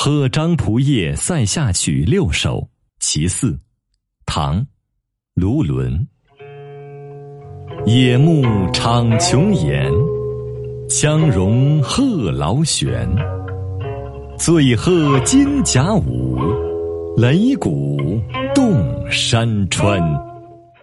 《贺张仆夜塞下曲六首·其四》，唐·卢纶。野木敞琼岩，相戎贺老旋。醉贺金甲舞，擂鼓动山川。